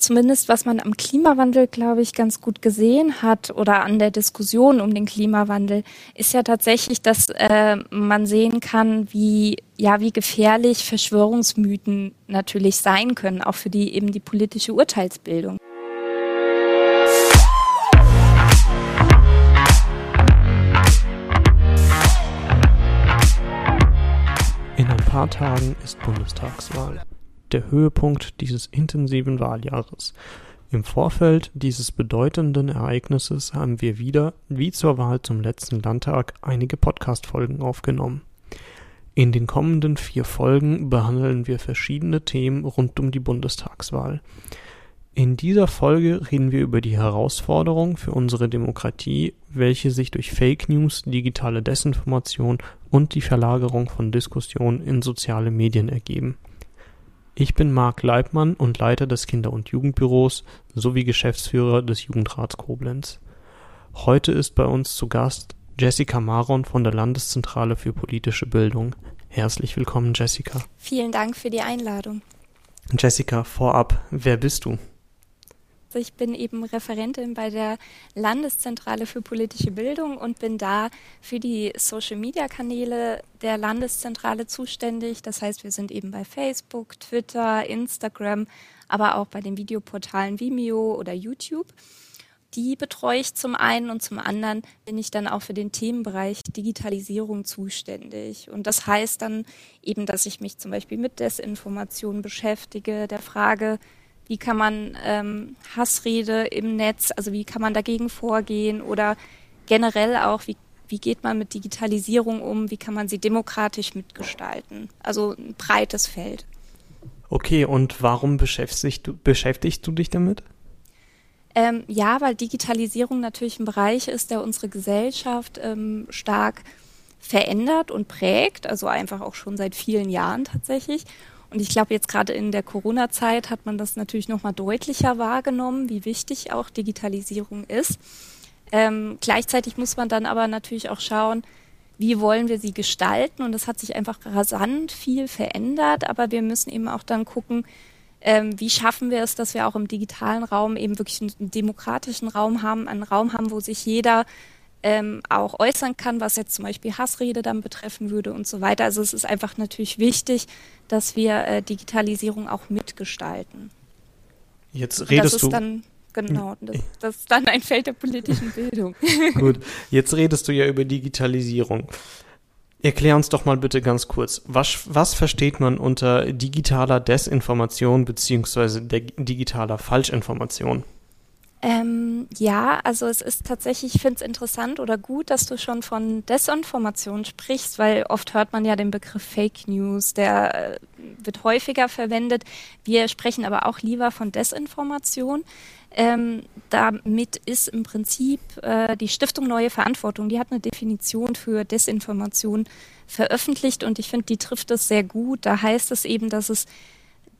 zumindest was man am Klimawandel, glaube ich, ganz gut gesehen hat oder an der Diskussion um den Klimawandel, ist ja tatsächlich, dass äh, man sehen kann, wie ja wie gefährlich Verschwörungsmythen natürlich sein können, auch für die eben die politische Urteilsbildung. In ein paar Tagen ist Bundestagswahl der Höhepunkt dieses intensiven Wahljahres. Im Vorfeld dieses bedeutenden Ereignisses haben wir wieder, wie zur Wahl zum letzten Landtag, einige Podcast-Folgen aufgenommen. In den kommenden vier Folgen behandeln wir verschiedene Themen rund um die Bundestagswahl. In dieser Folge reden wir über die Herausforderung für unsere Demokratie, welche sich durch Fake News, digitale Desinformation und die Verlagerung von Diskussionen in soziale Medien ergeben. Ich bin Marc Leibmann und Leiter des Kinder- und Jugendbüros sowie Geschäftsführer des Jugendrats Koblenz. Heute ist bei uns zu Gast Jessica Maron von der Landeszentrale für politische Bildung. Herzlich willkommen, Jessica. Vielen Dank für die Einladung. Jessica, vorab, wer bist du? Ich bin eben Referentin bei der Landeszentrale für politische Bildung und bin da für die Social-Media-Kanäle der Landeszentrale zuständig. Das heißt, wir sind eben bei Facebook, Twitter, Instagram, aber auch bei den Videoportalen Vimeo oder YouTube. Die betreue ich zum einen und zum anderen bin ich dann auch für den Themenbereich Digitalisierung zuständig. Und das heißt dann eben, dass ich mich zum Beispiel mit Desinformation beschäftige, der Frage, wie kann man ähm, Hassrede im Netz, also wie kann man dagegen vorgehen oder generell auch, wie, wie geht man mit Digitalisierung um, wie kann man sie demokratisch mitgestalten. Also ein breites Feld. Okay, und warum beschäftigst du, beschäftigst du dich damit? Ähm, ja, weil Digitalisierung natürlich ein Bereich ist, der unsere Gesellschaft ähm, stark verändert und prägt, also einfach auch schon seit vielen Jahren tatsächlich. Und ich glaube, jetzt gerade in der Corona-Zeit hat man das natürlich nochmal deutlicher wahrgenommen, wie wichtig auch Digitalisierung ist. Ähm, gleichzeitig muss man dann aber natürlich auch schauen, wie wollen wir sie gestalten. Und es hat sich einfach rasant viel verändert, aber wir müssen eben auch dann gucken, ähm, wie schaffen wir es, dass wir auch im digitalen Raum eben wirklich einen demokratischen Raum haben, einen Raum haben, wo sich jeder ähm, auch äußern kann, was jetzt zum Beispiel Hassrede dann betreffen würde und so weiter. Also es ist einfach natürlich wichtig, dass wir äh, Digitalisierung auch mitgestalten. Jetzt redest das du. Dann, genau, das, das ist dann ein Feld der politischen Bildung. Gut, jetzt redest du ja über Digitalisierung. Erklär uns doch mal bitte ganz kurz, was, was versteht man unter digitaler Desinformation beziehungsweise digitaler Falschinformation? Ähm, ja, also es ist tatsächlich, ich finde es interessant oder gut, dass du schon von Desinformation sprichst, weil oft hört man ja den Begriff Fake News, der äh, wird häufiger verwendet. Wir sprechen aber auch lieber von Desinformation. Ähm, damit ist im Prinzip äh, die Stiftung Neue Verantwortung, die hat eine Definition für Desinformation veröffentlicht und ich finde, die trifft es sehr gut. Da heißt es eben, dass es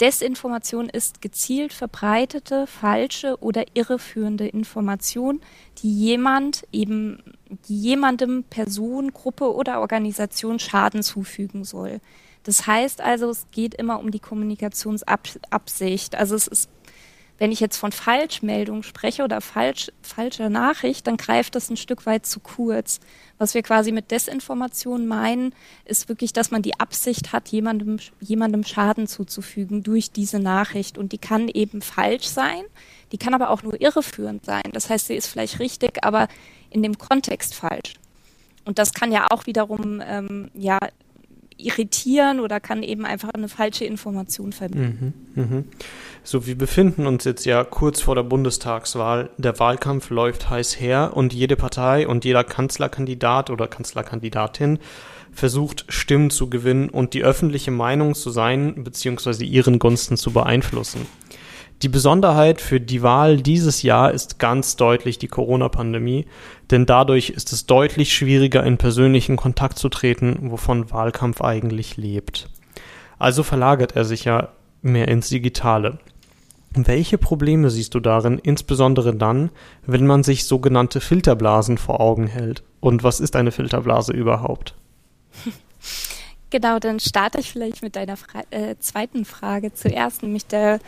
Desinformation ist gezielt verbreitete, falsche oder irreführende Information, die jemand eben die jemandem Person, Gruppe oder Organisation Schaden zufügen soll. Das heißt also, es geht immer um die Kommunikationsabsicht. Also es ist wenn ich jetzt von Falschmeldung spreche oder falsch, falscher Nachricht, dann greift das ein Stück weit zu kurz. Was wir quasi mit Desinformation meinen, ist wirklich, dass man die Absicht hat, jemandem, jemandem Schaden zuzufügen durch diese Nachricht. Und die kann eben falsch sein, die kann aber auch nur irreführend sein. Das heißt, sie ist vielleicht richtig, aber in dem Kontext falsch. Und das kann ja auch wiederum ähm, ja, irritieren oder kann eben einfach eine falsche Information vermitteln. Mhm, mh. So, wir befinden uns jetzt ja kurz vor der Bundestagswahl. Der Wahlkampf läuft heiß her und jede Partei und jeder Kanzlerkandidat oder Kanzlerkandidatin versucht, Stimmen zu gewinnen und die öffentliche Meinung zu sein bzw. ihren Gunsten zu beeinflussen. Die Besonderheit für die Wahl dieses Jahr ist ganz deutlich die Corona-Pandemie, denn dadurch ist es deutlich schwieriger, in persönlichen Kontakt zu treten, wovon Wahlkampf eigentlich lebt. Also verlagert er sich ja mehr ins Digitale. Welche Probleme siehst du darin, insbesondere dann, wenn man sich sogenannte Filterblasen vor Augen hält? Und was ist eine Filterblase überhaupt? Genau, dann starte ich vielleicht mit deiner Fra äh, zweiten Frage zuerst, nämlich der,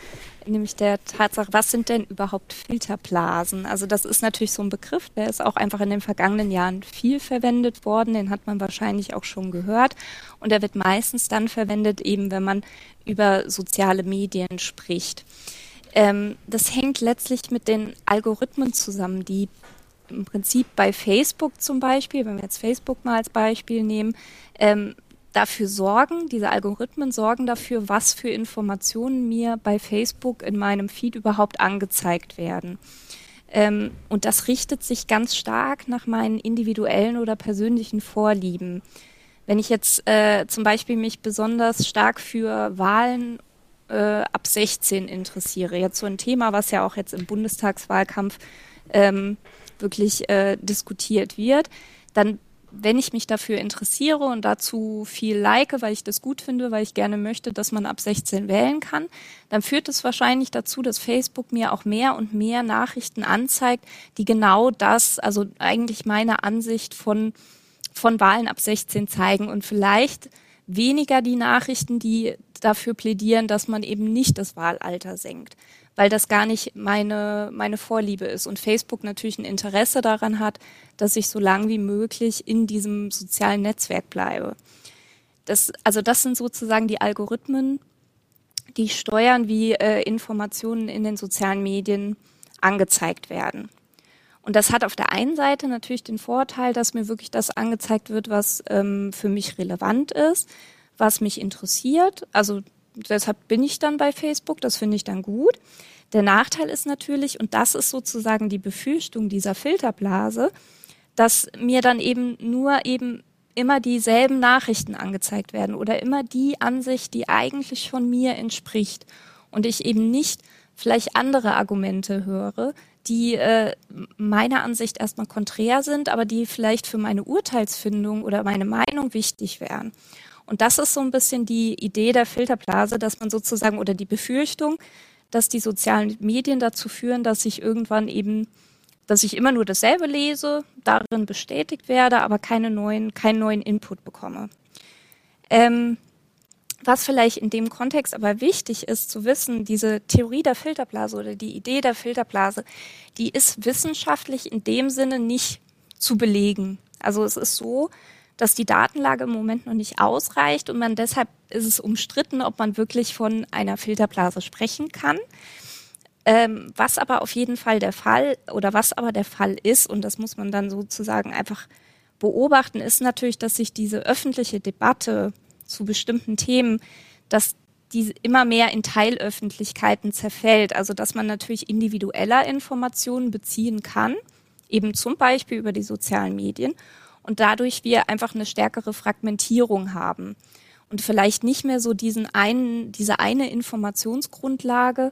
nämlich der Tatsache, was sind denn überhaupt Filterblasen? Also das ist natürlich so ein Begriff, der ist auch einfach in den vergangenen Jahren viel verwendet worden, den hat man wahrscheinlich auch schon gehört und der wird meistens dann verwendet, eben wenn man über soziale Medien spricht. Ähm, das hängt letztlich mit den Algorithmen zusammen, die im Prinzip bei Facebook zum Beispiel, wenn wir jetzt Facebook mal als Beispiel nehmen, ähm, dafür sorgen, diese Algorithmen sorgen dafür, was für Informationen mir bei Facebook in meinem Feed überhaupt angezeigt werden. Ähm, und das richtet sich ganz stark nach meinen individuellen oder persönlichen Vorlieben. Wenn ich jetzt äh, zum Beispiel mich besonders stark für Wahlen äh, ab 16 interessiere, jetzt so ein Thema, was ja auch jetzt im Bundestagswahlkampf ähm, wirklich äh, diskutiert wird, dann wenn ich mich dafür interessiere und dazu viel like, weil ich das gut finde, weil ich gerne möchte, dass man ab 16 wählen kann, dann führt es wahrscheinlich dazu, dass Facebook mir auch mehr und mehr Nachrichten anzeigt, die genau das, also eigentlich meine Ansicht von, von Wahlen ab 16 zeigen. Und vielleicht weniger die Nachrichten, die dafür plädieren, dass man eben nicht das Wahlalter senkt weil das gar nicht meine, meine Vorliebe ist und Facebook natürlich ein Interesse daran hat, dass ich so lang wie möglich in diesem sozialen Netzwerk bleibe. Das, also das sind sozusagen die Algorithmen, die steuern, wie äh, Informationen in den sozialen Medien angezeigt werden. Und das hat auf der einen Seite natürlich den Vorteil, dass mir wirklich das angezeigt wird, was ähm, für mich relevant ist, was mich interessiert. Also deshalb bin ich dann bei Facebook, das finde ich dann gut. Der Nachteil ist natürlich, und das ist sozusagen die Befürchtung dieser Filterblase, dass mir dann eben nur eben immer dieselben Nachrichten angezeigt werden oder immer die Ansicht, die eigentlich von mir entspricht und ich eben nicht vielleicht andere Argumente höre, die äh, meiner Ansicht erstmal konträr sind, aber die vielleicht für meine Urteilsfindung oder meine Meinung wichtig wären. Und das ist so ein bisschen die Idee der Filterblase, dass man sozusagen oder die Befürchtung, dass die sozialen Medien dazu führen, dass ich irgendwann eben, dass ich immer nur dasselbe lese, darin bestätigt werde, aber keine neuen, keinen neuen Input bekomme. Ähm, was vielleicht in dem Kontext aber wichtig ist zu wissen, diese Theorie der Filterblase oder die Idee der Filterblase, die ist wissenschaftlich in dem Sinne nicht zu belegen. Also es ist so, dass die Datenlage im Moment noch nicht ausreicht und man deshalb ist es umstritten, ob man wirklich von einer Filterblase sprechen kann. Ähm, was aber auf jeden Fall der Fall oder was aber der Fall ist, und das muss man dann sozusagen einfach beobachten, ist natürlich, dass sich diese öffentliche Debatte zu bestimmten Themen, dass die immer mehr in Teilöffentlichkeiten zerfällt. Also dass man natürlich individueller Informationen beziehen kann, eben zum Beispiel über die sozialen Medien und dadurch wir einfach eine stärkere Fragmentierung haben und vielleicht nicht mehr so diesen einen, diese eine Informationsgrundlage,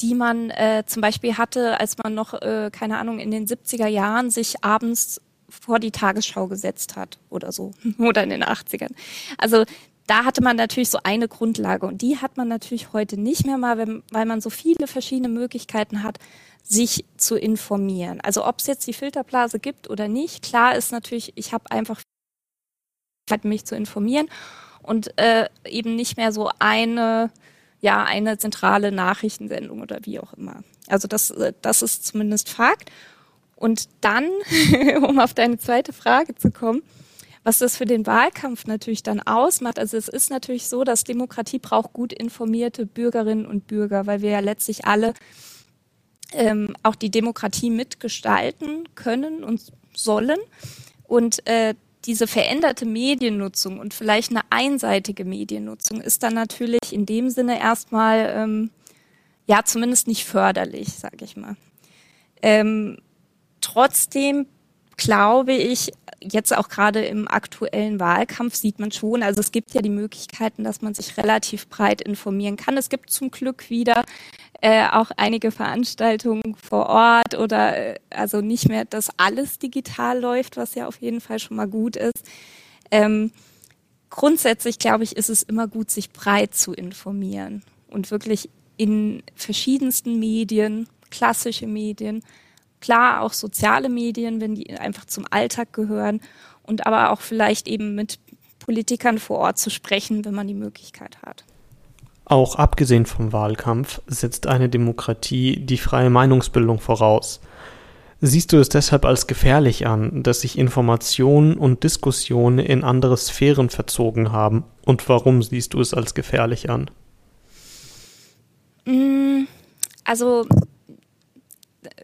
die man äh, zum Beispiel hatte, als man noch, äh, keine Ahnung, in den 70er Jahren sich abends vor die Tagesschau gesetzt hat oder so oder in den 80ern. Also da hatte man natürlich so eine Grundlage und die hat man natürlich heute nicht mehr mal, weil man so viele verschiedene Möglichkeiten hat, sich zu informieren. Also ob es jetzt die Filterblase gibt oder nicht, klar ist natürlich, ich habe einfach mich zu informieren und äh, eben nicht mehr so eine ja eine zentrale Nachrichtensendung oder wie auch immer. Also das äh, das ist zumindest Fakt. Und dann, um auf deine zweite Frage zu kommen, was das für den Wahlkampf natürlich dann ausmacht. Also es ist natürlich so, dass Demokratie braucht gut informierte Bürgerinnen und Bürger, weil wir ja letztlich alle ähm, auch die Demokratie mitgestalten können und sollen. Und äh, diese veränderte Mediennutzung und vielleicht eine einseitige Mediennutzung ist dann natürlich in dem Sinne erstmal ähm, ja zumindest nicht förderlich, sage ich mal. Ähm, trotzdem glaube ich, jetzt auch gerade im aktuellen Wahlkampf sieht man schon, also es gibt ja die Möglichkeiten, dass man sich relativ breit informieren kann. Es gibt zum Glück wieder äh, auch einige Veranstaltungen vor Ort oder äh, also nicht mehr, dass alles digital läuft, was ja auf jeden Fall schon mal gut ist. Ähm, grundsätzlich glaube ich, ist es immer gut, sich breit zu informieren und wirklich in verschiedensten Medien, klassische Medien, klar auch soziale Medien, wenn die einfach zum Alltag gehören und aber auch vielleicht eben mit Politikern vor Ort zu sprechen, wenn man die Möglichkeit hat. Auch abgesehen vom Wahlkampf setzt eine Demokratie die freie Meinungsbildung voraus. Siehst du es deshalb als gefährlich an, dass sich Informationen und Diskussionen in andere Sphären verzogen haben? Und warum siehst du es als gefährlich an? Mm, also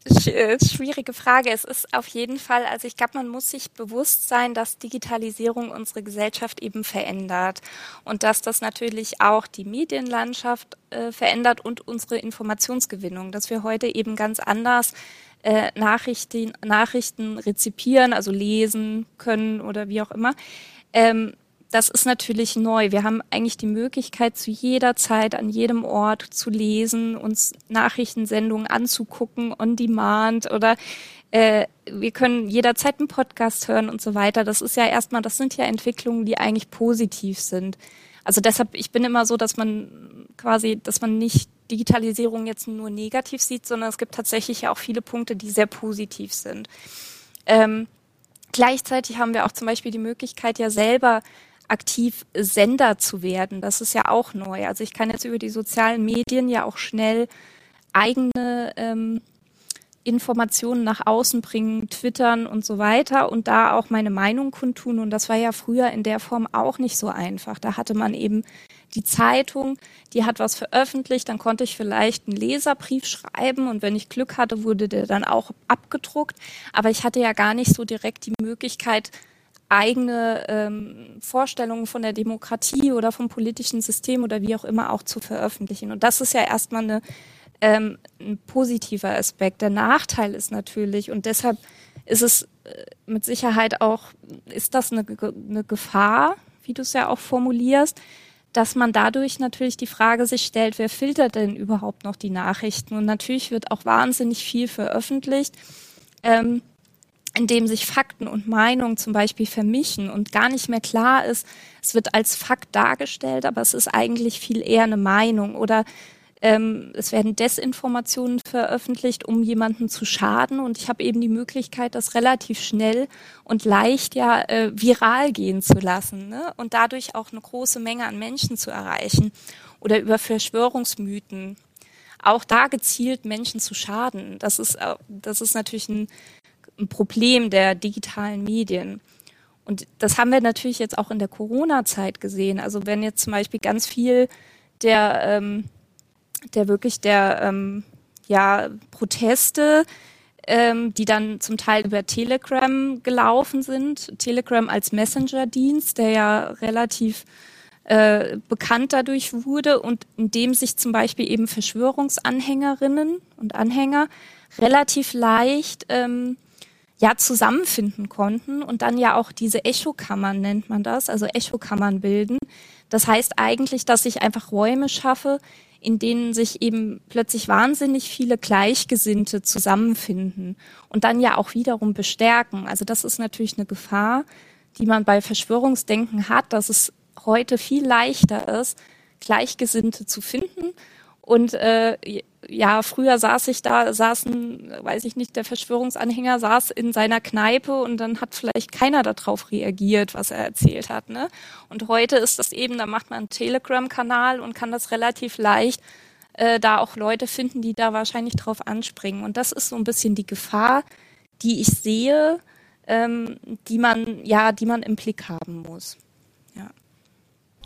schwierige Frage. Es ist auf jeden Fall, also ich glaube, man muss sich bewusst sein, dass Digitalisierung unsere Gesellschaft eben verändert und dass das natürlich auch die Medienlandschaft äh, verändert und unsere Informationsgewinnung, dass wir heute eben ganz anders äh, Nachrichten, Nachrichten rezipieren, also lesen können oder wie auch immer. Ähm, das ist natürlich neu. Wir haben eigentlich die Möglichkeit, zu jeder Zeit, an jedem Ort zu lesen, uns Nachrichtensendungen anzugucken, on demand oder äh, wir können jederzeit einen Podcast hören und so weiter. Das ist ja erstmal, das sind ja Entwicklungen, die eigentlich positiv sind. Also deshalb, ich bin immer so, dass man quasi, dass man nicht Digitalisierung jetzt nur negativ sieht, sondern es gibt tatsächlich ja auch viele Punkte, die sehr positiv sind. Ähm, gleichzeitig haben wir auch zum Beispiel die Möglichkeit, ja selber aktiv Sender zu werden. Das ist ja auch neu. Also ich kann jetzt über die sozialen Medien ja auch schnell eigene ähm, Informationen nach außen bringen, twittern und so weiter und da auch meine Meinung kundtun. Und das war ja früher in der Form auch nicht so einfach. Da hatte man eben die Zeitung, die hat was veröffentlicht, dann konnte ich vielleicht einen Leserbrief schreiben und wenn ich Glück hatte, wurde der dann auch abgedruckt. Aber ich hatte ja gar nicht so direkt die Möglichkeit, eigene ähm, Vorstellungen von der Demokratie oder vom politischen System oder wie auch immer auch zu veröffentlichen. Und das ist ja erstmal eine, ähm, ein positiver Aspekt. Der Nachteil ist natürlich, und deshalb ist es äh, mit Sicherheit auch, ist das eine, eine Gefahr, wie du es ja auch formulierst, dass man dadurch natürlich die Frage sich stellt, wer filtert denn überhaupt noch die Nachrichten? Und natürlich wird auch wahnsinnig viel veröffentlicht. Ähm, in dem sich Fakten und Meinungen zum Beispiel vermischen und gar nicht mehr klar ist, es wird als Fakt dargestellt, aber es ist eigentlich viel eher eine Meinung oder ähm, es werden Desinformationen veröffentlicht, um jemanden zu schaden und ich habe eben die Möglichkeit, das relativ schnell und leicht ja äh, viral gehen zu lassen ne? und dadurch auch eine große Menge an Menschen zu erreichen oder über Verschwörungsmythen auch da gezielt Menschen zu schaden. Das ist, äh, das ist natürlich ein ein Problem der digitalen Medien. Und das haben wir natürlich jetzt auch in der Corona-Zeit gesehen. Also wenn jetzt zum Beispiel ganz viel der, ähm, der wirklich der ähm, ja, Proteste, ähm, die dann zum Teil über Telegram gelaufen sind, Telegram als Messenger-Dienst, der ja relativ äh, bekannt dadurch wurde und in dem sich zum Beispiel eben Verschwörungsanhängerinnen und Anhänger relativ leicht ähm, ja zusammenfinden konnten und dann ja auch diese Echokammern nennt man das, also Echokammern bilden. Das heißt eigentlich, dass ich einfach Räume schaffe, in denen sich eben plötzlich wahnsinnig viele Gleichgesinnte zusammenfinden und dann ja auch wiederum bestärken. Also das ist natürlich eine Gefahr, die man bei Verschwörungsdenken hat, dass es heute viel leichter ist, Gleichgesinnte zu finden und äh, ja, früher saß ich da, saßen, weiß ich nicht, der Verschwörungsanhänger saß in seiner Kneipe und dann hat vielleicht keiner darauf reagiert, was er erzählt hat. Ne? Und heute ist das eben, da macht man einen Telegram-Kanal und kann das relativ leicht äh, da auch Leute finden, die da wahrscheinlich drauf anspringen. Und das ist so ein bisschen die Gefahr, die ich sehe, ähm, die man, ja, die man im Blick haben muss.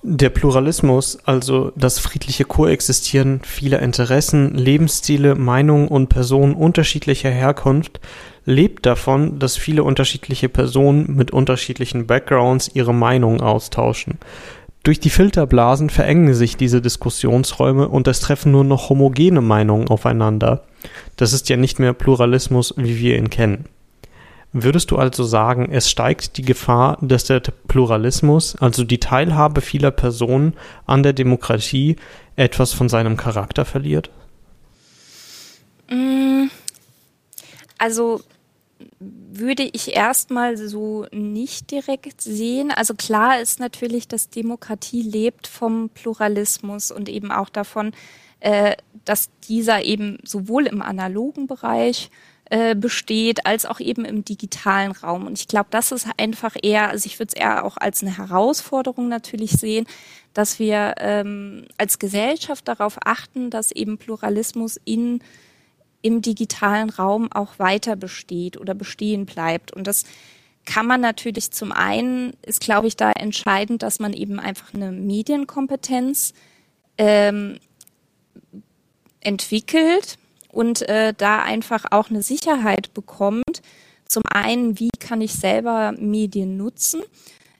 Der Pluralismus, also das friedliche Koexistieren vieler Interessen, Lebensstile, Meinungen und Personen unterschiedlicher Herkunft, lebt davon, dass viele unterschiedliche Personen mit unterschiedlichen Backgrounds ihre Meinungen austauschen. Durch die Filterblasen verengen sich diese Diskussionsräume und es treffen nur noch homogene Meinungen aufeinander. Das ist ja nicht mehr Pluralismus, wie wir ihn kennen. Würdest du also sagen, es steigt die Gefahr, dass der Pluralismus, also die Teilhabe vieler Personen an der Demokratie, etwas von seinem Charakter verliert? Mm, also würde ich erstmal so nicht direkt sehen. Also klar ist natürlich, dass Demokratie lebt vom Pluralismus und eben auch davon, äh, dass dieser eben sowohl im analogen Bereich äh, besteht, als auch eben im digitalen Raum. Und ich glaube, das ist einfach eher, also ich würde es eher auch als eine Herausforderung natürlich sehen, dass wir ähm, als Gesellschaft darauf achten, dass eben Pluralismus in im digitalen Raum auch weiter besteht oder bestehen bleibt. Und das kann man natürlich zum einen, ist glaube ich da entscheidend, dass man eben einfach eine Medienkompetenz ähm, entwickelt und äh, da einfach auch eine Sicherheit bekommt. Zum einen, wie kann ich selber Medien nutzen,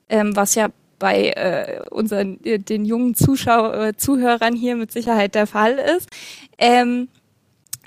ähm, was ja bei äh, unseren äh, den jungen Zuschauer, äh, Zuhörern hier mit Sicherheit der Fall ist. Ähm,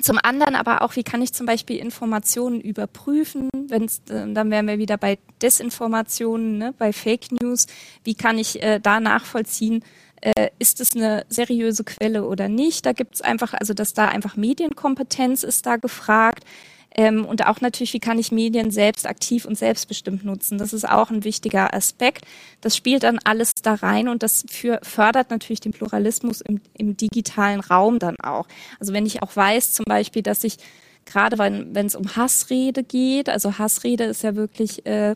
zum anderen aber auch, wie kann ich zum Beispiel Informationen überprüfen, wenn's, äh, dann wären wir wieder bei Desinformationen, ne, bei Fake News. Wie kann ich äh, da nachvollziehen, äh, ist es eine seriöse Quelle oder nicht? Da gibt es einfach, also dass da einfach Medienkompetenz ist da gefragt. Ähm, und auch natürlich, wie kann ich Medien selbst aktiv und selbstbestimmt nutzen? Das ist auch ein wichtiger Aspekt. Das spielt dann alles da rein und das für, fördert natürlich den Pluralismus im, im digitalen Raum dann auch. Also wenn ich auch weiß zum Beispiel, dass ich gerade wenn es um Hassrede geht, also Hassrede ist ja wirklich äh,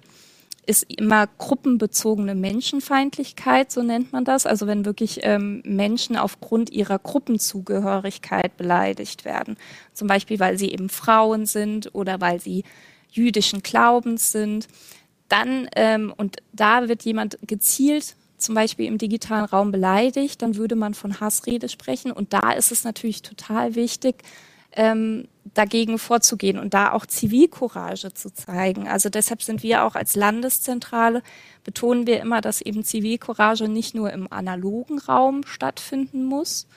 ist immer gruppenbezogene Menschenfeindlichkeit, so nennt man das. Also wenn wirklich ähm, Menschen aufgrund ihrer Gruppenzugehörigkeit beleidigt werden. Zum Beispiel, weil sie eben Frauen sind oder weil sie jüdischen Glaubens sind. Dann, ähm, und da wird jemand gezielt zum Beispiel im digitalen Raum beleidigt, dann würde man von Hassrede sprechen. Und da ist es natürlich total wichtig, ähm, dagegen vorzugehen und da auch Zivilcourage zu zeigen. Also deshalb sind wir auch als Landeszentrale, betonen wir immer, dass eben Zivilcourage nicht nur im analogen Raum stattfinden muss.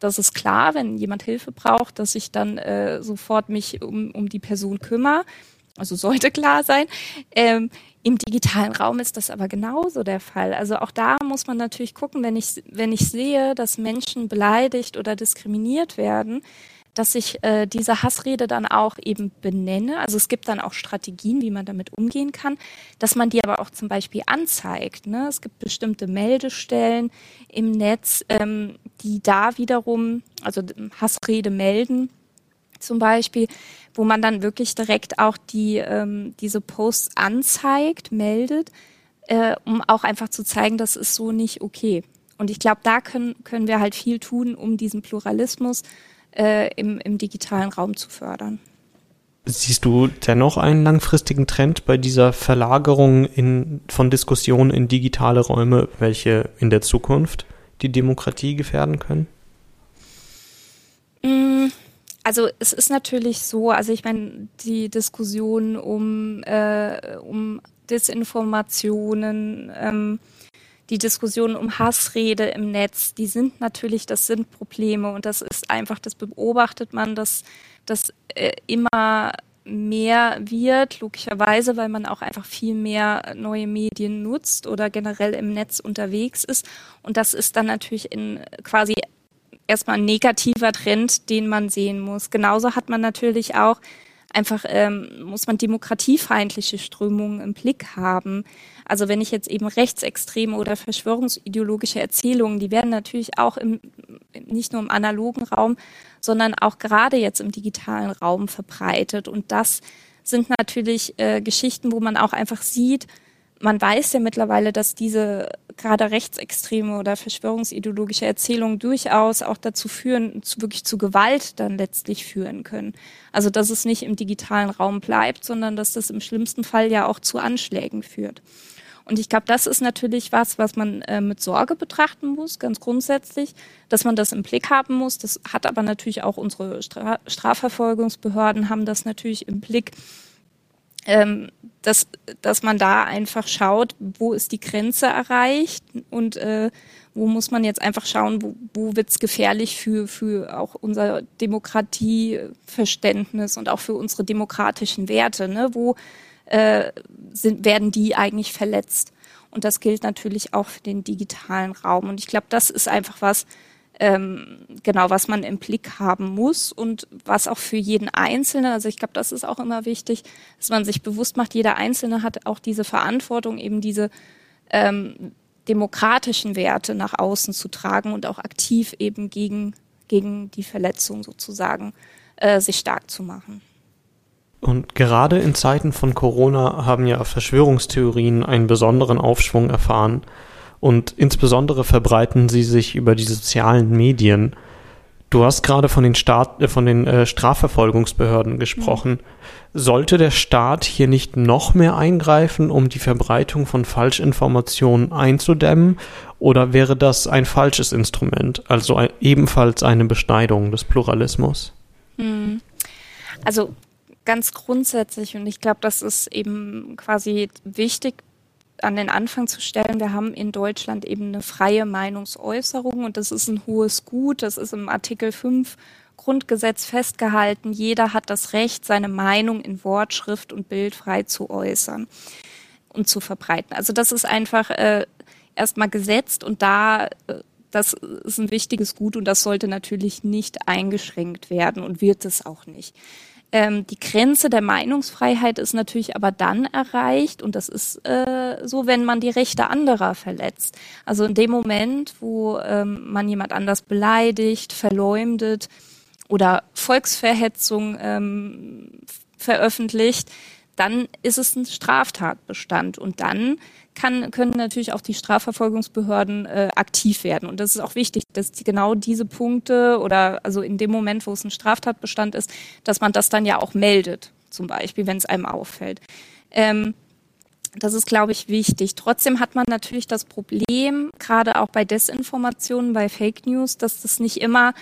Das ist klar, wenn jemand Hilfe braucht, dass ich dann äh, sofort mich um, um die Person kümmere. Also sollte klar sein. Ähm, Im digitalen Raum ist das aber genauso der Fall. Also auch da muss man natürlich gucken, wenn ich, wenn ich sehe, dass Menschen beleidigt oder diskriminiert werden, dass ich äh, diese Hassrede dann auch eben benenne. Also es gibt dann auch Strategien, wie man damit umgehen kann, dass man die aber auch zum Beispiel anzeigt. Ne? Es gibt bestimmte Meldestellen im Netz, ähm, die da wiederum, also Hassrede melden zum Beispiel, wo man dann wirklich direkt auch die, ähm, diese Posts anzeigt, meldet, äh, um auch einfach zu zeigen, das ist so nicht okay. Und ich glaube, da können, können wir halt viel tun, um diesen Pluralismus äh, im, im digitalen Raum zu fördern. Siehst du dennoch einen langfristigen Trend bei dieser Verlagerung in, von Diskussionen in digitale Räume, welche in der Zukunft die Demokratie gefährden können? Mm, also es ist natürlich so, also ich meine, die Diskussion um, äh, um Desinformationen, ähm, die Diskussionen um Hassrede im Netz, die sind natürlich, das sind Probleme und das ist einfach, das beobachtet man, dass das äh, immer mehr wird, logischerweise, weil man auch einfach viel mehr neue Medien nutzt oder generell im Netz unterwegs ist. Und das ist dann natürlich in quasi erstmal ein negativer Trend, den man sehen muss. Genauso hat man natürlich auch einfach, ähm, muss man demokratiefeindliche Strömungen im Blick haben. Also wenn ich jetzt eben rechtsextreme oder verschwörungsideologische Erzählungen, die werden natürlich auch im, nicht nur im analogen Raum, sondern auch gerade jetzt im digitalen Raum verbreitet. Und das sind natürlich äh, Geschichten, wo man auch einfach sieht, man weiß ja mittlerweile, dass diese gerade rechtsextreme oder verschwörungsideologische Erzählungen durchaus auch dazu führen, zu, wirklich zu Gewalt dann letztlich führen können. Also dass es nicht im digitalen Raum bleibt, sondern dass das im schlimmsten Fall ja auch zu Anschlägen führt. Und ich glaube, das ist natürlich was, was man äh, mit Sorge betrachten muss, ganz grundsätzlich, dass man das im Blick haben muss. Das hat aber natürlich auch unsere Stra Strafverfolgungsbehörden haben das natürlich im Blick, ähm, dass, dass man da einfach schaut, wo ist die Grenze erreicht und äh, wo muss man jetzt einfach schauen, wo, wo wird es gefährlich für, für auch unser Demokratieverständnis und auch für unsere demokratischen Werte, ne? wo äh, sind, werden die eigentlich verletzt. Und das gilt natürlich auch für den digitalen Raum. Und ich glaube, das ist einfach was, ähm, genau, was man im Blick haben muss und was auch für jeden Einzelnen, also ich glaube, das ist auch immer wichtig, dass man sich bewusst macht, jeder Einzelne hat auch diese Verantwortung, eben diese ähm, demokratischen Werte nach außen zu tragen und auch aktiv eben gegen gegen die Verletzung sozusagen äh, sich stark zu machen. Und gerade in Zeiten von Corona haben ja Verschwörungstheorien einen besonderen Aufschwung erfahren und insbesondere verbreiten sie sich über die sozialen Medien. Du hast gerade von den, Staat, äh, von den äh, Strafverfolgungsbehörden gesprochen. Mhm. Sollte der Staat hier nicht noch mehr eingreifen, um die Verbreitung von Falschinformationen einzudämmen? Oder wäre das ein falsches Instrument, also ein, ebenfalls eine Beschneidung des Pluralismus? Mhm. Also ganz grundsätzlich, und ich glaube, das ist eben quasi wichtig an den Anfang zu stellen, wir haben in Deutschland eben eine freie Meinungsäußerung und das ist ein hohes Gut. Das ist im Artikel 5 Grundgesetz festgehalten. Jeder hat das Recht, seine Meinung in Wort, Schrift und Bild frei zu äußern und zu verbreiten. Also das ist einfach äh, erstmal gesetzt und da äh, das ist ein wichtiges Gut und das sollte natürlich nicht eingeschränkt werden und wird es auch nicht. Ähm, die Grenze der Meinungsfreiheit ist natürlich aber dann erreicht, und das ist äh, so, wenn man die Rechte anderer verletzt. Also in dem Moment, wo ähm, man jemand anders beleidigt, verleumdet oder Volksverhetzung ähm, veröffentlicht, dann ist es ein Straftatbestand und dann kann, können natürlich auch die Strafverfolgungsbehörden äh, aktiv werden. Und das ist auch wichtig, dass die, genau diese Punkte oder also in dem Moment, wo es ein Straftatbestand ist, dass man das dann ja auch meldet, zum Beispiel, wenn es einem auffällt. Ähm, das ist, glaube ich, wichtig. Trotzdem hat man natürlich das Problem, gerade auch bei Desinformationen, bei Fake News, dass das nicht immer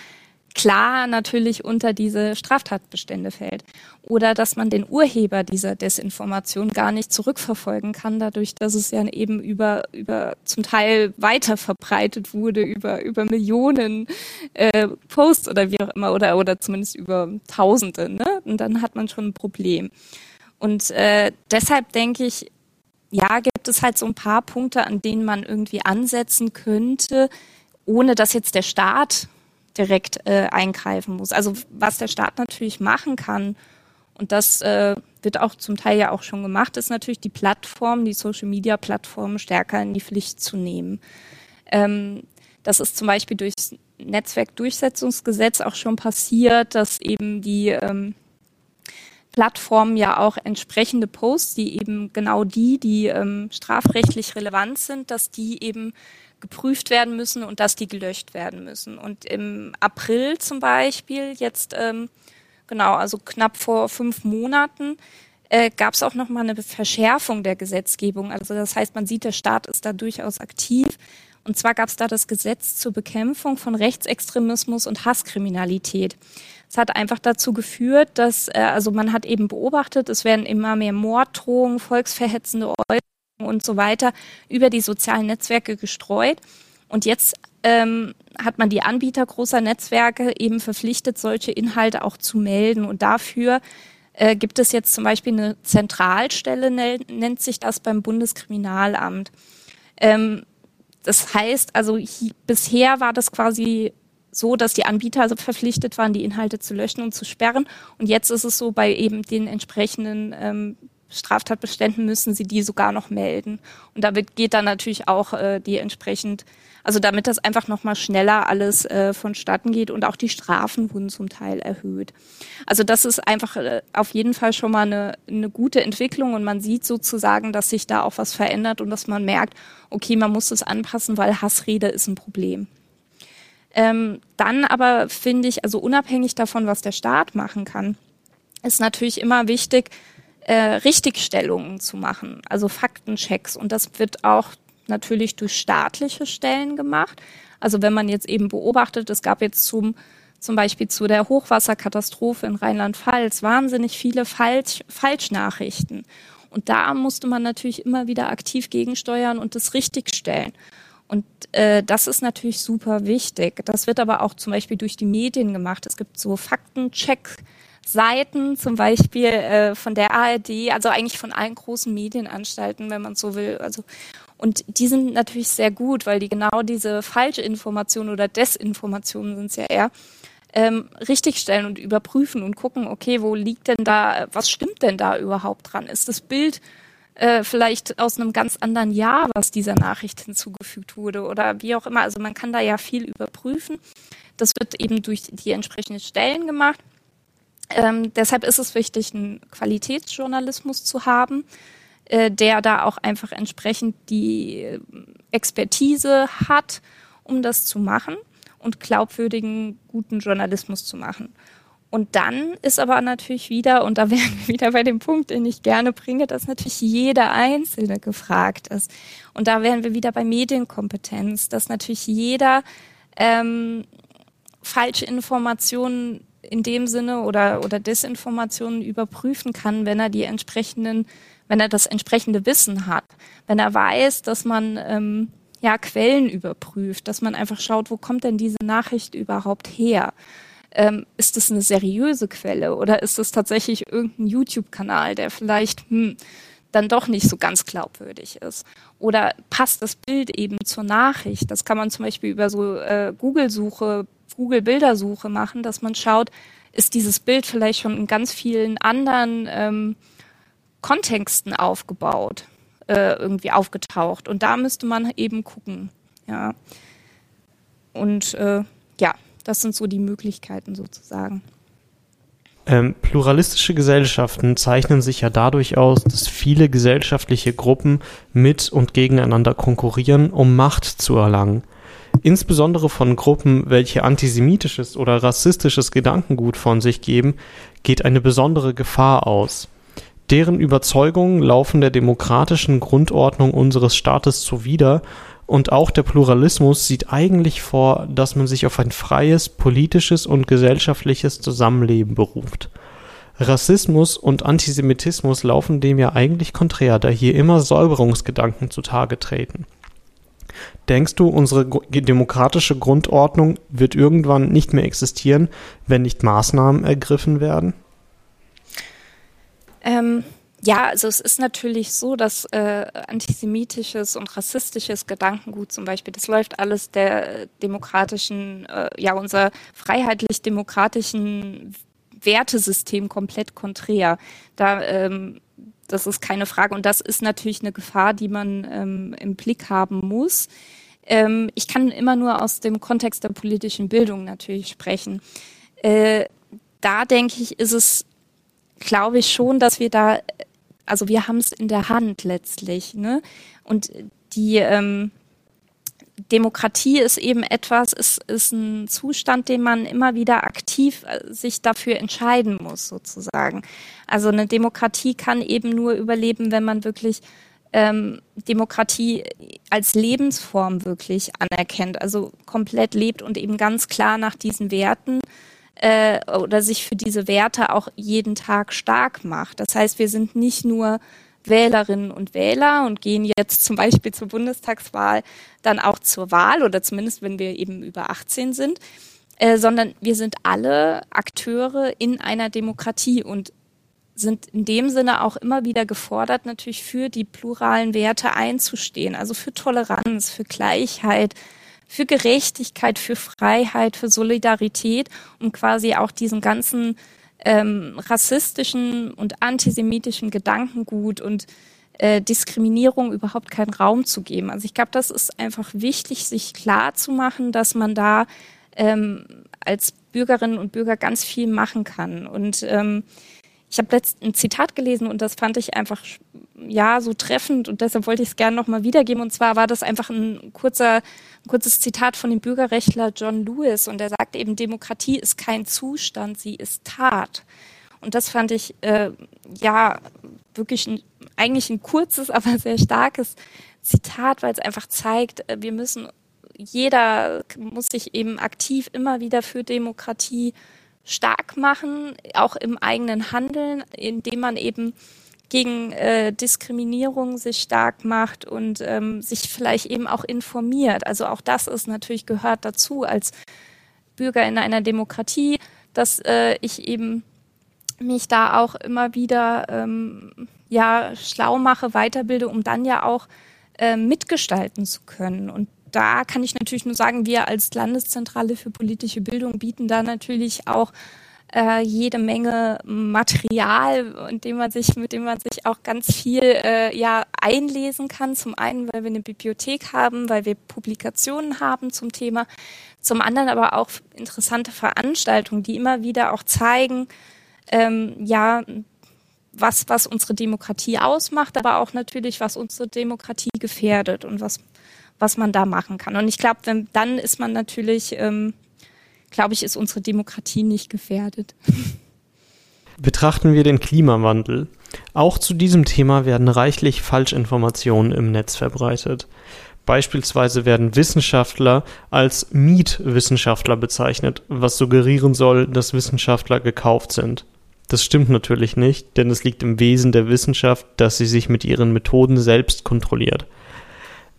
klar natürlich unter diese Straftatbestände fällt. Oder dass man den Urheber dieser Desinformation gar nicht zurückverfolgen kann, dadurch, dass es ja eben über, über zum Teil weiter verbreitet wurde, über, über Millionen äh, Posts oder wie auch immer, oder, oder zumindest über Tausende. Ne? Und dann hat man schon ein Problem. Und äh, deshalb denke ich, ja, gibt es halt so ein paar Punkte, an denen man irgendwie ansetzen könnte, ohne dass jetzt der Staat direkt äh, eingreifen muss. Also was der Staat natürlich machen kann, und das äh, wird auch zum Teil ja auch schon gemacht, ist natürlich die Plattform, die Social-Media-Plattformen stärker in die Pflicht zu nehmen. Ähm, das ist zum Beispiel durchs Netzwerkdurchsetzungsgesetz auch schon passiert, dass eben die ähm, Plattformen ja auch entsprechende Posts, die eben genau die, die ähm, strafrechtlich relevant sind, dass die eben geprüft werden müssen und dass die gelöscht werden müssen. Und im April zum Beispiel, jetzt ähm, genau, also knapp vor fünf Monaten, äh, gab es auch noch mal eine Verschärfung der Gesetzgebung. Also das heißt, man sieht, der Staat ist da durchaus aktiv. Und zwar gab es da das Gesetz zur Bekämpfung von Rechtsextremismus und Hasskriminalität. Es hat einfach dazu geführt, dass, äh, also man hat eben beobachtet, es werden immer mehr Morddrohungen, volksverhetzende Äußerungen und so weiter über die sozialen Netzwerke gestreut. Und jetzt ähm, hat man die Anbieter großer Netzwerke eben verpflichtet, solche Inhalte auch zu melden. Und dafür äh, gibt es jetzt zum Beispiel eine Zentralstelle, nennt sich das beim Bundeskriminalamt. Ähm, das heißt, also hier, bisher war das quasi so, dass die Anbieter verpflichtet waren, die Inhalte zu löschen und zu sperren. Und jetzt ist es so bei eben den entsprechenden ähm, Straftatbeständen müssen sie die sogar noch melden. Und da geht dann natürlich auch äh, die entsprechend, also damit das einfach nochmal schneller alles äh, vonstatten geht und auch die Strafen wurden zum Teil erhöht. Also das ist einfach äh, auf jeden Fall schon mal eine, eine gute Entwicklung und man sieht sozusagen, dass sich da auch was verändert und dass man merkt, okay, man muss es anpassen, weil Hassrede ist ein Problem. Ähm, dann aber finde ich, also unabhängig davon, was der Staat machen kann, ist natürlich immer wichtig, äh, Richtigstellungen zu machen, also Faktenchecks. Und das wird auch natürlich durch staatliche Stellen gemacht. Also wenn man jetzt eben beobachtet, es gab jetzt zum zum Beispiel zu der Hochwasserkatastrophe in Rheinland-Pfalz wahnsinnig viele Falsch, Falschnachrichten. Und da musste man natürlich immer wieder aktiv gegensteuern und das richtigstellen. Und äh, das ist natürlich super wichtig. Das wird aber auch zum Beispiel durch die Medien gemacht. Es gibt so Faktencheck Seiten, zum Beispiel äh, von der ARD, also eigentlich von allen großen Medienanstalten, wenn man so will. Also und die sind natürlich sehr gut, weil die genau diese falsche Information oder Desinformationen sind ja eher, ähm, richtigstellen und überprüfen und gucken, okay, wo liegt denn da, was stimmt denn da überhaupt dran? Ist das Bild äh, vielleicht aus einem ganz anderen Jahr, was dieser Nachricht hinzugefügt wurde oder wie auch immer. Also man kann da ja viel überprüfen. Das wird eben durch die entsprechenden Stellen gemacht. Ähm, deshalb ist es wichtig, einen Qualitätsjournalismus zu haben, äh, der da auch einfach entsprechend die äh, Expertise hat, um das zu machen und glaubwürdigen, guten Journalismus zu machen. Und dann ist aber natürlich wieder, und da wären wir wieder bei dem Punkt, den ich gerne bringe, dass natürlich jeder Einzelne gefragt ist. Und da wären wir wieder bei Medienkompetenz, dass natürlich jeder ähm, falsche Informationen in dem Sinne oder, oder Desinformationen überprüfen kann, wenn er die entsprechenden, wenn er das entsprechende Wissen hat. Wenn er weiß, dass man ähm, ja Quellen überprüft, dass man einfach schaut, wo kommt denn diese Nachricht überhaupt her? Ähm, ist das eine seriöse Quelle oder ist es tatsächlich irgendein YouTube-Kanal, der vielleicht hm, dann doch nicht so ganz glaubwürdig ist? Oder passt das Bild eben zur Nachricht? Das kann man zum Beispiel über so äh, Google-Suche Google-Bildersuche machen, dass man schaut, ist dieses Bild vielleicht schon in ganz vielen anderen ähm, Kontexten aufgebaut, äh, irgendwie aufgetaucht. Und da müsste man eben gucken. Ja. Und äh, ja, das sind so die Möglichkeiten sozusagen. Ähm, pluralistische Gesellschaften zeichnen sich ja dadurch aus, dass viele gesellschaftliche Gruppen mit und gegeneinander konkurrieren, um Macht zu erlangen insbesondere von Gruppen, welche antisemitisches oder rassistisches Gedankengut von sich geben, geht eine besondere Gefahr aus. Deren Überzeugungen laufen der demokratischen Grundordnung unseres Staates zuwider und auch der Pluralismus sieht eigentlich vor, dass man sich auf ein freies politisches und gesellschaftliches Zusammenleben beruft. Rassismus und Antisemitismus laufen dem ja eigentlich konträr, da hier immer Säuberungsgedanken zutage treten. Denkst du, unsere demokratische Grundordnung wird irgendwann nicht mehr existieren, wenn nicht Maßnahmen ergriffen werden? Ähm, ja, also es ist natürlich so, dass äh, antisemitisches und rassistisches Gedankengut zum Beispiel, das läuft alles der demokratischen, äh, ja, unser freiheitlich-demokratischen Wertesystem komplett konträr. Da ähm, das ist keine Frage. Und das ist natürlich eine Gefahr, die man ähm, im Blick haben muss. Ähm, ich kann immer nur aus dem Kontext der politischen Bildung natürlich sprechen. Äh, da denke ich, ist es, glaube ich schon, dass wir da, also wir haben es in der Hand letztlich. Ne? Und die, ähm, Demokratie ist eben etwas, ist, ist ein Zustand, den man immer wieder aktiv äh, sich dafür entscheiden muss, sozusagen. Also eine Demokratie kann eben nur überleben, wenn man wirklich ähm, Demokratie als Lebensform wirklich anerkennt, also komplett lebt und eben ganz klar nach diesen Werten äh, oder sich für diese Werte auch jeden Tag stark macht. Das heißt, wir sind nicht nur Wählerinnen und Wähler und gehen jetzt zum Beispiel zur Bundestagswahl dann auch zur Wahl oder zumindest wenn wir eben über 18 sind, äh, sondern wir sind alle Akteure in einer Demokratie und sind in dem Sinne auch immer wieder gefordert, natürlich für die pluralen Werte einzustehen, also für Toleranz, für Gleichheit, für Gerechtigkeit, für Freiheit, für Solidarität, um quasi auch diesen ganzen ähm, rassistischen und antisemitischen Gedankengut und äh, Diskriminierung überhaupt keinen Raum zu geben. Also ich glaube, das ist einfach wichtig, sich klar zu machen, dass man da ähm, als Bürgerinnen und Bürger ganz viel machen kann. Und ähm, ich habe letzt ein Zitat gelesen und das fand ich einfach ja so treffend und deshalb wollte ich es gerne nochmal wiedergeben. Und zwar war das einfach ein kurzer, ein kurzes Zitat von dem Bürgerrechtler John Lewis und er sagt eben, Demokratie ist kein Zustand, sie ist Tat. Und das fand ich äh, ja wirklich ein, eigentlich ein kurzes, aber sehr starkes Zitat, weil es einfach zeigt, äh, wir müssen, jeder muss sich eben aktiv immer wieder für Demokratie stark machen, auch im eigenen Handeln, indem man eben gegen äh, Diskriminierung sich stark macht und ähm, sich vielleicht eben auch informiert. Also auch das ist natürlich gehört dazu als Bürger in einer Demokratie, dass äh, ich eben mich da auch immer wieder ähm, ja schlau mache, weiterbilde, um dann ja auch äh, mitgestalten zu können. Und da kann ich natürlich nur sagen, wir als Landeszentrale für politische Bildung bieten da natürlich auch äh, jede Menge Material, in dem man sich, mit dem man sich auch ganz viel äh, ja einlesen kann. Zum einen, weil wir eine Bibliothek haben, weil wir Publikationen haben zum Thema. Zum anderen aber auch interessante Veranstaltungen, die immer wieder auch zeigen, ähm, ja, was, was unsere Demokratie ausmacht, aber auch natürlich, was unsere Demokratie gefährdet und was, was man da machen kann. Und ich glaube, dann ist man natürlich ähm, glaube ich, ist unsere Demokratie nicht gefährdet. Betrachten wir den Klimawandel. Auch zu diesem Thema werden reichlich Falschinformationen im Netz verbreitet. Beispielsweise werden Wissenschaftler als Mietwissenschaftler bezeichnet, was suggerieren soll, dass Wissenschaftler gekauft sind. Das stimmt natürlich nicht, denn es liegt im Wesen der Wissenschaft, dass sie sich mit ihren Methoden selbst kontrolliert.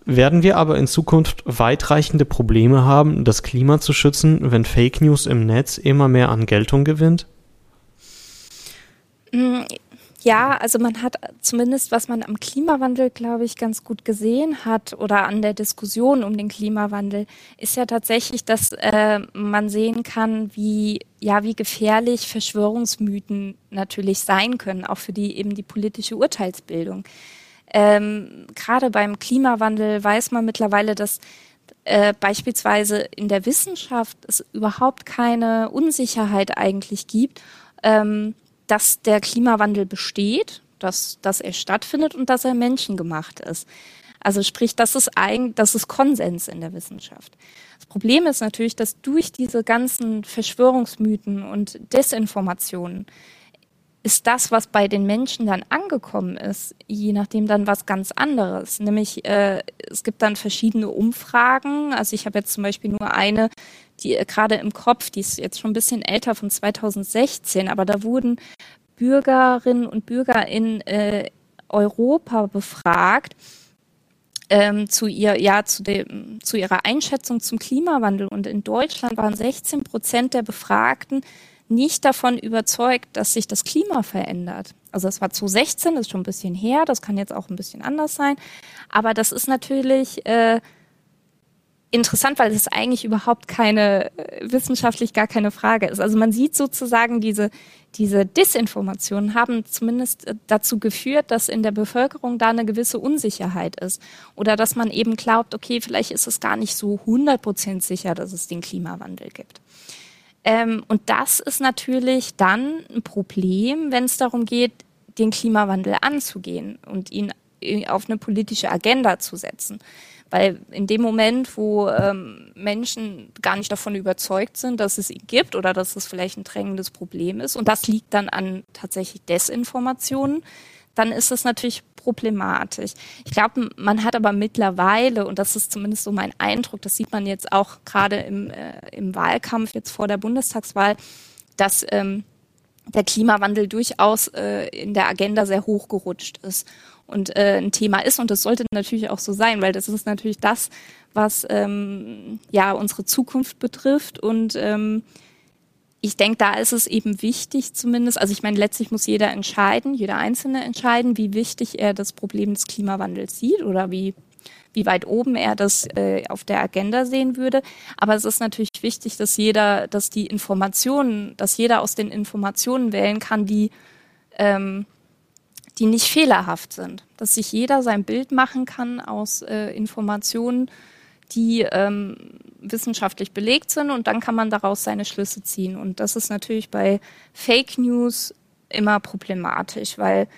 Werden wir aber in Zukunft weitreichende Probleme haben, das Klima zu schützen, wenn Fake News im Netz immer mehr an Geltung gewinnt? Mm, ja, also man hat zumindest, was man am Klimawandel, glaube ich, ganz gut gesehen hat oder an der Diskussion um den Klimawandel, ist ja tatsächlich, dass äh, man sehen kann, wie ja, wie gefährlich Verschwörungsmythen natürlich sein können, auch für die eben die politische Urteilsbildung. Ähm, Gerade beim Klimawandel weiß man mittlerweile, dass äh, beispielsweise in der Wissenschaft es überhaupt keine Unsicherheit eigentlich gibt, ähm, dass der Klimawandel besteht, dass, dass er stattfindet und dass er menschengemacht ist. Also sprich, das ist eigentlich, das ist Konsens in der Wissenschaft. Das Problem ist natürlich, dass durch diese ganzen Verschwörungsmythen und Desinformationen ist das, was bei den Menschen dann angekommen ist, je nachdem dann was ganz anderes. Nämlich äh, es gibt dann verschiedene Umfragen. Also ich habe jetzt zum Beispiel nur eine, die äh, gerade im Kopf, die ist jetzt schon ein bisschen älter von 2016, aber da wurden Bürgerinnen und Bürger in äh, Europa befragt ähm, zu ihr, ja, zu dem, zu ihrer Einschätzung zum Klimawandel. Und in Deutschland waren 16 Prozent der Befragten nicht davon überzeugt, dass sich das Klima verändert. Also das war 2016, das ist schon ein bisschen her, das kann jetzt auch ein bisschen anders sein. Aber das ist natürlich äh, interessant, weil es eigentlich überhaupt keine, äh, wissenschaftlich gar keine Frage ist. Also man sieht sozusagen, diese, diese Disinformationen haben zumindest äh, dazu geführt, dass in der Bevölkerung da eine gewisse Unsicherheit ist. Oder dass man eben glaubt, okay, vielleicht ist es gar nicht so 100% sicher, dass es den Klimawandel gibt. Ähm, und das ist natürlich dann ein Problem, wenn es darum geht, den Klimawandel anzugehen und ihn äh, auf eine politische Agenda zu setzen. Weil in dem Moment, wo ähm, Menschen gar nicht davon überzeugt sind, dass es ihn gibt oder dass es vielleicht ein drängendes Problem ist, und das liegt dann an tatsächlich Desinformationen, dann ist es natürlich problematisch. Ich glaube, man hat aber mittlerweile, und das ist zumindest so mein Eindruck, das sieht man jetzt auch gerade im, äh, im Wahlkampf jetzt vor der Bundestagswahl, dass ähm, der Klimawandel durchaus äh, in der Agenda sehr hoch gerutscht ist und äh, ein Thema ist. Und das sollte natürlich auch so sein, weil das ist natürlich das, was ähm, ja unsere Zukunft betrifft und ähm, ich denke, da ist es eben wichtig zumindest, also ich meine, letztlich muss jeder entscheiden, jeder Einzelne entscheiden, wie wichtig er das Problem des Klimawandels sieht oder wie, wie weit oben er das äh, auf der Agenda sehen würde. Aber es ist natürlich wichtig, dass jeder, dass die Informationen, dass jeder aus den Informationen wählen kann, die, ähm, die nicht fehlerhaft sind. Dass sich jeder sein Bild machen kann aus äh, Informationen, die ähm, wissenschaftlich belegt sind und dann kann man daraus seine Schlüsse ziehen. Und das ist natürlich bei Fake News immer problematisch, weil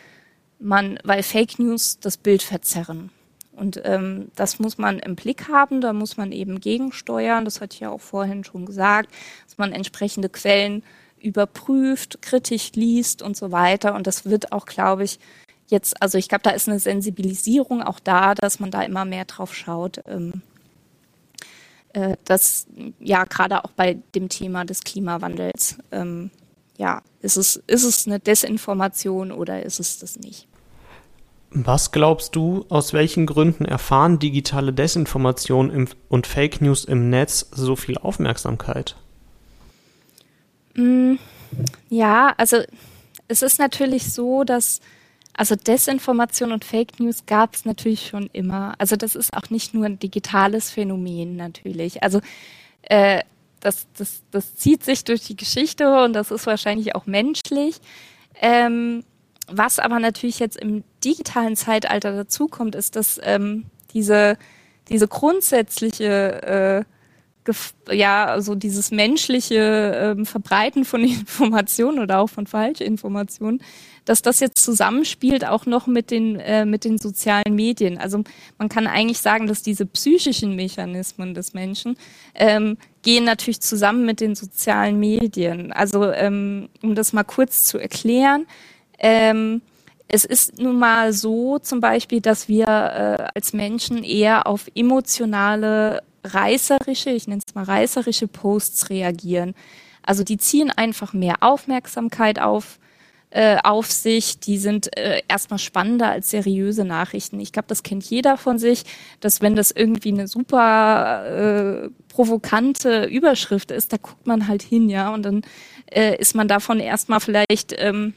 man, weil Fake News das Bild verzerren. Und ähm, das muss man im Blick haben, da muss man eben gegensteuern, das hatte ich ja auch vorhin schon gesagt, dass man entsprechende Quellen überprüft, kritisch liest und so weiter. Und das wird auch, glaube ich, jetzt, also ich glaube, da ist eine Sensibilisierung auch da, dass man da immer mehr drauf schaut, ähm, äh, dass ja gerade auch bei dem Thema des Klimawandels, ähm, ja, ist es, ist es eine Desinformation oder ist es das nicht? Was glaubst du, aus welchen Gründen erfahren digitale Desinformation und Fake News im Netz so viel Aufmerksamkeit? Mm, ja, also es ist natürlich so, dass also Desinformation und Fake News gab es natürlich schon immer. Also das ist auch nicht nur ein digitales Phänomen natürlich. Also äh, das, das, das zieht sich durch die Geschichte und das ist wahrscheinlich auch menschlich. Ähm, was aber natürlich jetzt im digitalen Zeitalter dazukommt, ist, dass ähm, diese, diese grundsätzliche, äh, ja, also dieses menschliche ähm, Verbreiten von Informationen oder auch von Falschinformationen, dass das jetzt zusammenspielt auch noch mit den, äh, mit den sozialen Medien. Also man kann eigentlich sagen, dass diese psychischen Mechanismen des Menschen ähm, gehen natürlich zusammen mit den sozialen Medien. Also ähm, um das mal kurz zu erklären, ähm, es ist nun mal so zum Beispiel, dass wir äh, als Menschen eher auf emotionale, reißerische, ich nenne es mal reißerische Posts reagieren. Also die ziehen einfach mehr Aufmerksamkeit auf, äh, auf sich. Die sind äh, erstmal spannender als seriöse Nachrichten. Ich glaube, das kennt jeder von sich, dass wenn das irgendwie eine super äh, provokante Überschrift ist, da guckt man halt hin, ja, und dann äh, ist man davon erstmal vielleicht ähm,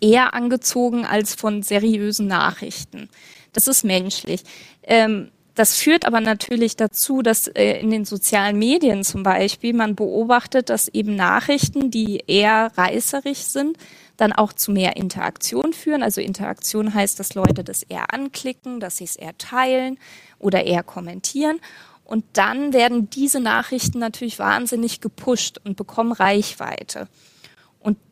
eher angezogen als von seriösen Nachrichten. Das ist menschlich. Ähm, das führt aber natürlich dazu, dass äh, in den sozialen Medien zum Beispiel man beobachtet, dass eben Nachrichten, die eher reißerig sind, dann auch zu mehr Interaktion führen. Also Interaktion heißt, dass Leute das eher anklicken, dass sie es eher teilen oder eher kommentieren. Und dann werden diese Nachrichten natürlich wahnsinnig gepusht und bekommen Reichweite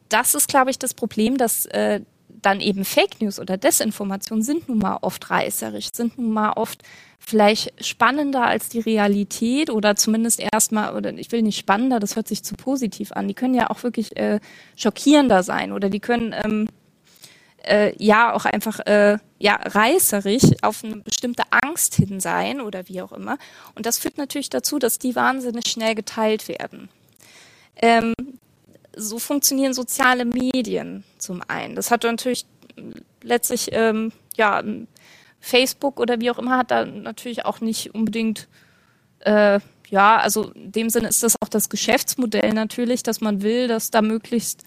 das ist, glaube ich, das Problem, dass äh, dann eben Fake News oder Desinformation sind nun mal oft reißerisch, sind nun mal oft vielleicht spannender als die Realität oder zumindest erstmal, oder ich will nicht spannender, das hört sich zu positiv an. Die können ja auch wirklich äh, schockierender sein oder die können ähm, äh, ja auch einfach äh, ja reißerig auf eine bestimmte Angst hin sein oder wie auch immer. Und das führt natürlich dazu, dass die wahnsinnig schnell geteilt werden. Ähm, so funktionieren soziale Medien zum einen. Das hat natürlich letztlich, ähm, ja, Facebook oder wie auch immer hat da natürlich auch nicht unbedingt, äh, ja, also in dem Sinne ist das auch das Geschäftsmodell natürlich, dass man will, dass da möglichst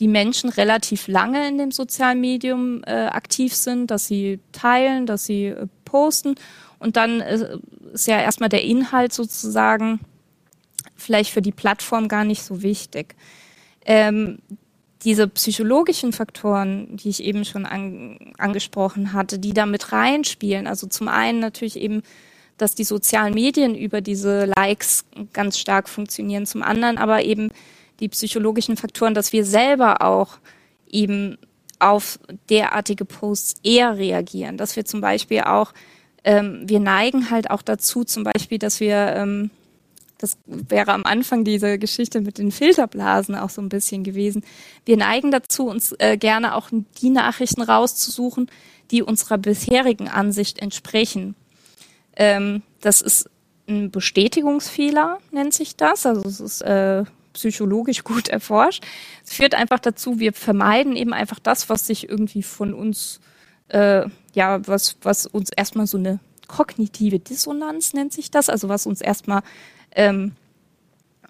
die Menschen relativ lange in dem sozialen Medium äh, aktiv sind, dass sie teilen, dass sie äh, posten und dann äh, ist ja erstmal der Inhalt sozusagen vielleicht für die Plattform gar nicht so wichtig ähm, diese psychologischen Faktoren, die ich eben schon an, angesprochen hatte, die da mit reinspielen. Also zum einen natürlich eben, dass die sozialen Medien über diese Likes ganz stark funktionieren. Zum anderen aber eben die psychologischen Faktoren, dass wir selber auch eben auf derartige Posts eher reagieren. Dass wir zum Beispiel auch, ähm, wir neigen halt auch dazu, zum Beispiel, dass wir ähm, das wäre am Anfang diese Geschichte mit den Filterblasen auch so ein bisschen gewesen. Wir neigen dazu, uns äh, gerne auch die Nachrichten rauszusuchen, die unserer bisherigen Ansicht entsprechen. Ähm, das ist ein Bestätigungsfehler, nennt sich das. Also es ist äh, psychologisch gut erforscht. Es führt einfach dazu, wir vermeiden eben einfach das, was sich irgendwie von uns, äh, ja, was, was uns erstmal so eine kognitive Dissonanz nennt sich das, also was uns erstmal ähm,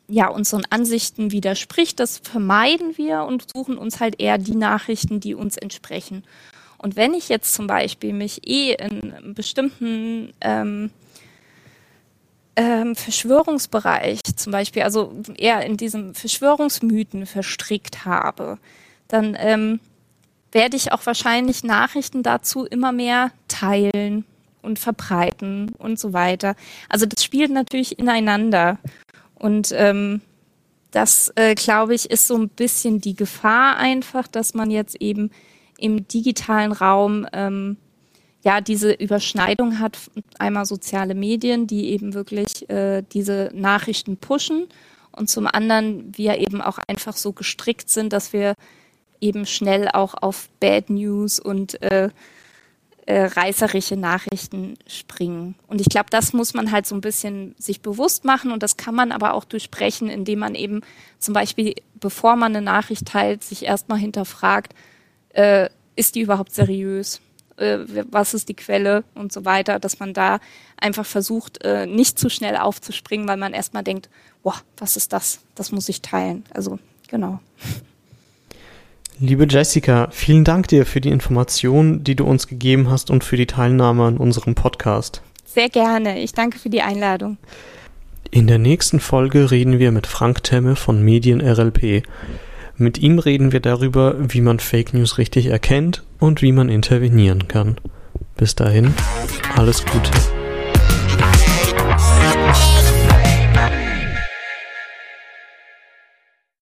ja, unseren Ansichten widerspricht. Das vermeiden wir und suchen uns halt eher die Nachrichten, die uns entsprechen. Und wenn ich jetzt zum Beispiel mich eh in bestimmten ähm, ähm, Verschwörungsbereich, zum Beispiel, also eher in diesem Verschwörungsmythen verstrickt habe, dann ähm, werde ich auch wahrscheinlich Nachrichten dazu immer mehr teilen, und verbreiten und so weiter. Also das spielt natürlich ineinander. Und ähm, das, äh, glaube ich, ist so ein bisschen die Gefahr einfach, dass man jetzt eben im digitalen Raum ähm, ja diese Überschneidung hat, einmal soziale Medien, die eben wirklich äh, diese Nachrichten pushen und zum anderen wir eben auch einfach so gestrickt sind, dass wir eben schnell auch auf Bad News und äh, äh, reißerische Nachrichten springen. Und ich glaube, das muss man halt so ein bisschen sich bewusst machen und das kann man aber auch durchbrechen, indem man eben zum Beispiel, bevor man eine Nachricht teilt, sich erstmal hinterfragt, äh, ist die überhaupt seriös? Äh, was ist die Quelle und so weiter, dass man da einfach versucht, äh, nicht zu schnell aufzuspringen, weil man erstmal denkt, boah, was ist das? Das muss ich teilen. Also, genau. Liebe Jessica, vielen Dank dir für die Informationen, die du uns gegeben hast und für die Teilnahme an unserem Podcast. Sehr gerne. Ich danke für die Einladung. In der nächsten Folge reden wir mit Frank Temme von Medien RLP. Mit ihm reden wir darüber, wie man Fake News richtig erkennt und wie man intervenieren kann. Bis dahin, alles Gute.